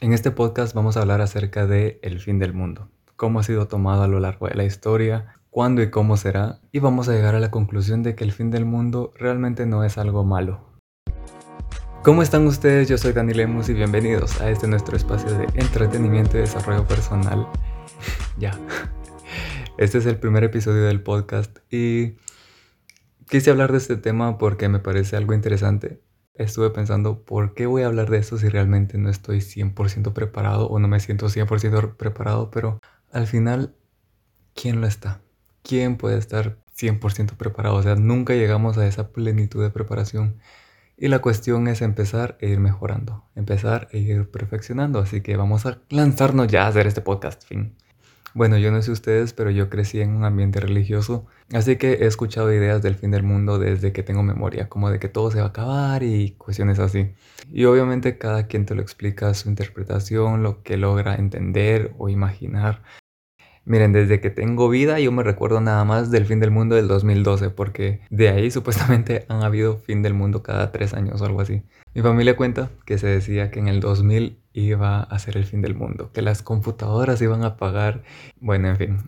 En este podcast vamos a hablar acerca de el fin del mundo, cómo ha sido tomado a lo largo de la historia, cuándo y cómo será, y vamos a llegar a la conclusión de que el fin del mundo realmente no es algo malo. ¿Cómo están ustedes? Yo soy Dani Lemus y bienvenidos a este nuestro espacio de entretenimiento y desarrollo personal. ya. Este es el primer episodio del podcast y quise hablar de este tema porque me parece algo interesante estuve pensando, ¿por qué voy a hablar de esto si realmente no estoy 100% preparado o no me siento 100% preparado? Pero al final, ¿quién lo está? ¿Quién puede estar 100% preparado? O sea, nunca llegamos a esa plenitud de preparación. Y la cuestión es empezar e ir mejorando, empezar e ir perfeccionando. Así que vamos a lanzarnos ya a hacer este podcast. Fin. Bueno, yo no sé ustedes, pero yo crecí en un ambiente religioso, así que he escuchado ideas del fin del mundo desde que tengo memoria, como de que todo se va a acabar y cuestiones así. Y obviamente cada quien te lo explica su interpretación, lo que logra entender o imaginar. Miren, desde que tengo vida yo me recuerdo nada más del fin del mundo del 2012, porque de ahí supuestamente han habido fin del mundo cada tres años o algo así. Mi familia cuenta que se decía que en el 2000 iba a ser el fin del mundo, que las computadoras iban a apagar. Bueno, en fin.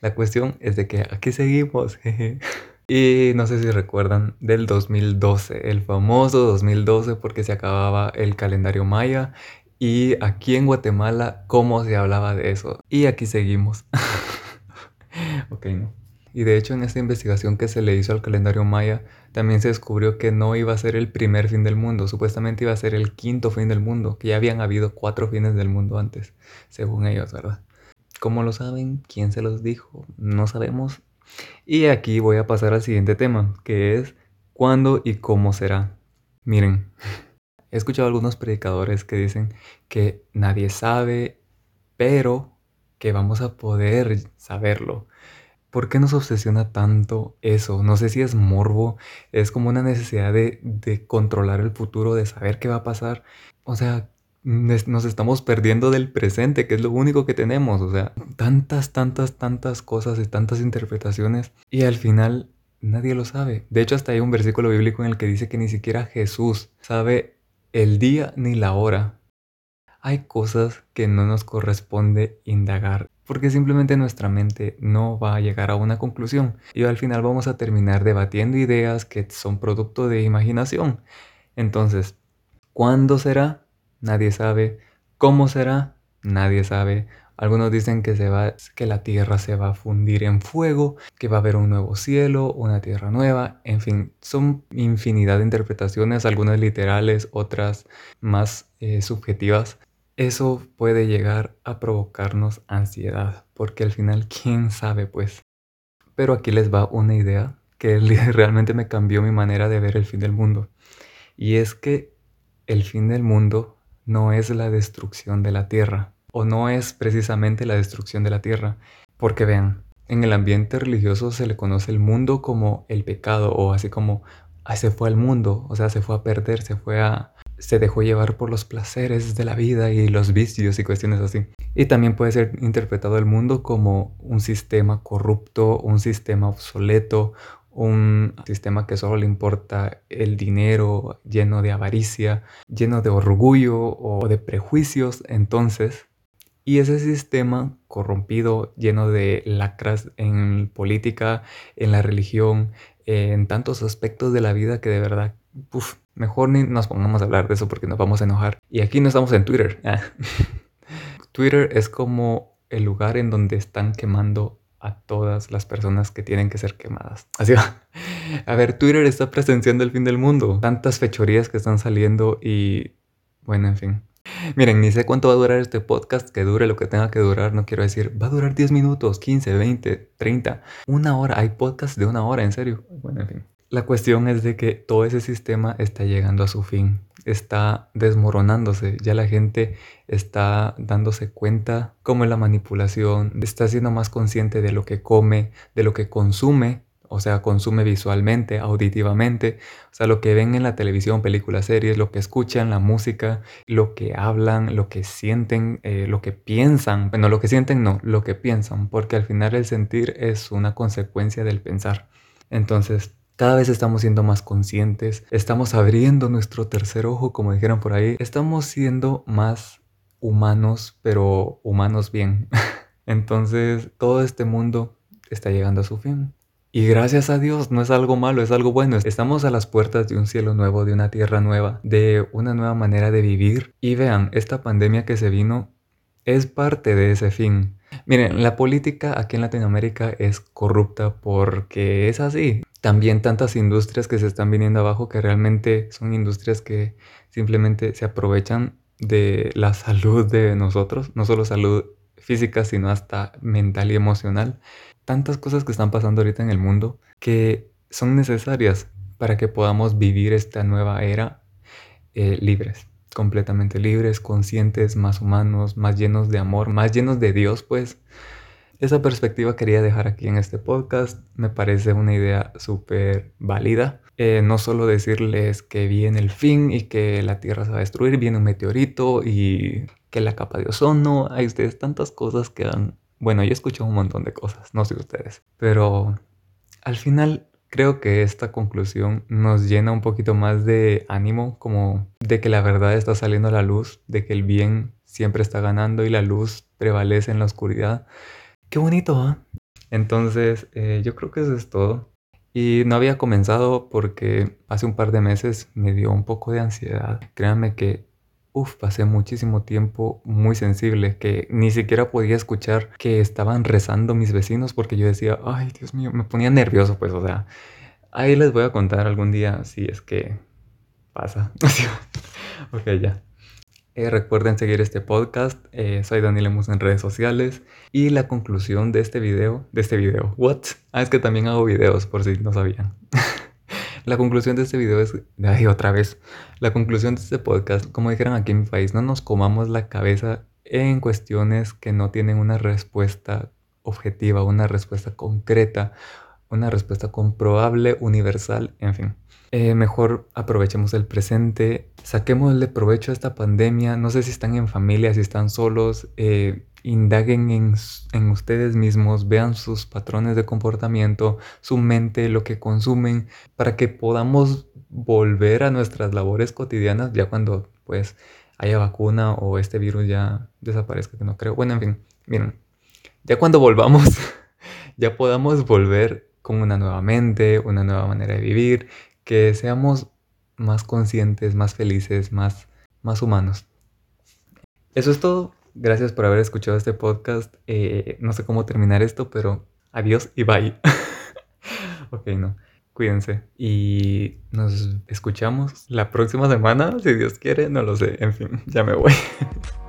La cuestión es de que aquí seguimos. y no sé si recuerdan del 2012, el famoso 2012 porque se acababa el calendario maya y aquí en Guatemala cómo se hablaba de eso. Y aquí seguimos. ok, no. Y de hecho en esta investigación que se le hizo al calendario maya, también se descubrió que no iba a ser el primer fin del mundo, supuestamente iba a ser el quinto fin del mundo, que ya habían habido cuatro fines del mundo antes, según ellos, ¿verdad? ¿Cómo lo saben? ¿Quién se los dijo? No sabemos. Y aquí voy a pasar al siguiente tema, que es ¿cuándo y cómo será? Miren, he escuchado algunos predicadores que dicen que nadie sabe, pero que vamos a poder saberlo. ¿Por qué nos obsesiona tanto eso? No sé si es morbo, es como una necesidad de, controlar el futuro, de saber qué va a pasar. O sea, nos estamos perdiendo del presente, que es lo único que tenemos. O sea, tantas, tantas, tantas cosas y tantas interpretaciones. Y al final nadie lo sabe. De hecho, hasta hay un versículo bíblico en el que dice que ni siquiera Jesús sabe el día ni la hora. Hay cosas que no nos corresponde indagar porque simplemente nuestra mente no va a llegar a una conclusión y al final vamos a terminar debatiendo ideas que son producto de imaginación. Entonces, ¿cuándo será? Nadie sabe. ¿Cómo será? Nadie sabe. Algunos dicen que, se va, que la tierra se va a fundir en fuego, que va a haber un nuevo cielo, una tierra nueva, en fin, son infinidad de interpretaciones, algunas literales, otras más eh, subjetivas eso puede llegar a provocarnos ansiedad, porque al final, ¿quién sabe pues? Pero aquí les va una idea que realmente me cambió mi manera de ver el fin del mundo. Y es que el fin del mundo no es la destrucción de la tierra, o no es precisamente la destrucción de la tierra, porque vean, en el ambiente religioso se le conoce el mundo como el pecado, o así como, se fue al mundo, o sea, se fue a perder, se fue a, se dejó llevar por los placeres de la vida y los vicios y cuestiones así. Y también puede ser interpretado el mundo como un sistema corrupto, un sistema obsoleto, un sistema que solo le importa el dinero, lleno de avaricia, lleno de orgullo o de prejuicios. Entonces, y ese sistema corrompido, lleno de lacras en política, en la religión, en tantos aspectos de la vida que de verdad Mejor ni nos pongamos a hablar de eso porque nos vamos a enojar. Y aquí no estamos en Twitter. Ah. Twitter es como el lugar en donde están quemando a todas las personas que tienen que ser quemadas. Así va. A ver, Twitter está presenciando el fin del mundo. Tantas fechorías que están saliendo y... Bueno, en fin. Miren, ni sé cuánto va a durar este podcast, que dure lo que tenga que durar, no quiero decir, va a durar 10 minutos, 15, 20, 30, una hora, hay podcasts de una hora, en serio. Bueno, en fin. La cuestión es de que todo ese sistema está llegando a su fin, está desmoronándose, ya la gente está dándose cuenta cómo es la manipulación, está siendo más consciente de lo que come, de lo que consume, o sea, consume visualmente, auditivamente, o sea, lo que ven en la televisión, películas, series, lo que escuchan, la música, lo que hablan, lo que sienten, eh, lo que piensan, bueno, lo que sienten no, lo que piensan, porque al final el sentir es una consecuencia del pensar. Entonces, cada vez estamos siendo más conscientes, estamos abriendo nuestro tercer ojo, como dijeron por ahí, estamos siendo más humanos, pero humanos bien. Entonces todo este mundo está llegando a su fin. Y gracias a Dios, no es algo malo, es algo bueno. Estamos a las puertas de un cielo nuevo, de una tierra nueva, de una nueva manera de vivir. Y vean, esta pandemia que se vino es parte de ese fin. Miren, la política aquí en Latinoamérica es corrupta porque es así. También tantas industrias que se están viniendo abajo que realmente son industrias que simplemente se aprovechan de la salud de nosotros, no solo salud física, sino hasta mental y emocional tantas cosas que están pasando ahorita en el mundo que son necesarias para que podamos vivir esta nueva era eh, libres, completamente libres, conscientes, más humanos, más llenos de amor, más llenos de Dios, pues. Esa perspectiva quería dejar aquí en este podcast. Me parece una idea súper válida. Eh, no solo decirles que viene el fin y que la Tierra se va a destruir, viene un meteorito y que la capa de ozono, hay ustedes tantas cosas que han bueno, yo escucho un montón de cosas, no sé ustedes, pero al final creo que esta conclusión nos llena un poquito más de ánimo, como de que la verdad está saliendo a la luz, de que el bien siempre está ganando y la luz prevalece en la oscuridad. Qué bonito, ¿ah? Entonces, eh, yo creo que eso es todo. Y no había comenzado porque hace un par de meses me dio un poco de ansiedad. Créanme que Uf, pasé muchísimo tiempo muy sensible que ni siquiera podía escuchar que estaban rezando mis vecinos porque yo decía, ay Dios mío, me ponía nervioso pues, o sea, ahí les voy a contar algún día si es que pasa. ok, ya. Eh, recuerden seguir este podcast, eh, soy Daniel Lemus en redes sociales y la conclusión de este video, de este video, what? Ah, es que también hago videos por si no sabían. La conclusión de este video es, ay, otra vez, la conclusión de este podcast, como dijeron aquí en mi país, no nos comamos la cabeza en cuestiones que no tienen una respuesta objetiva, una respuesta concreta, una respuesta comprobable, universal, en fin. Eh, mejor aprovechemos el presente, saquémosle provecho a esta pandemia, no sé si están en familia, si están solos, eh, indaguen en, ustedes mismos, vean sus patrones de comportamiento, su mente, lo que consumen, para que podamos volver a nuestras labores cotidianas ya cuando pues haya vacuna o este virus ya desaparezca, que no creo. Bueno, en fin, miren, ya cuando volvamos, ya podamos volver con una nueva mente, una nueva manera de vivir, que seamos más conscientes, más felices, más, más humanos. Eso es todo. Gracias por haber escuchado este podcast. Eh, no sé cómo terminar esto, pero adiós y bye. ok, no. Cuídense. Y nos escuchamos la próxima semana, si Dios quiere, no lo sé. En fin, ya me voy.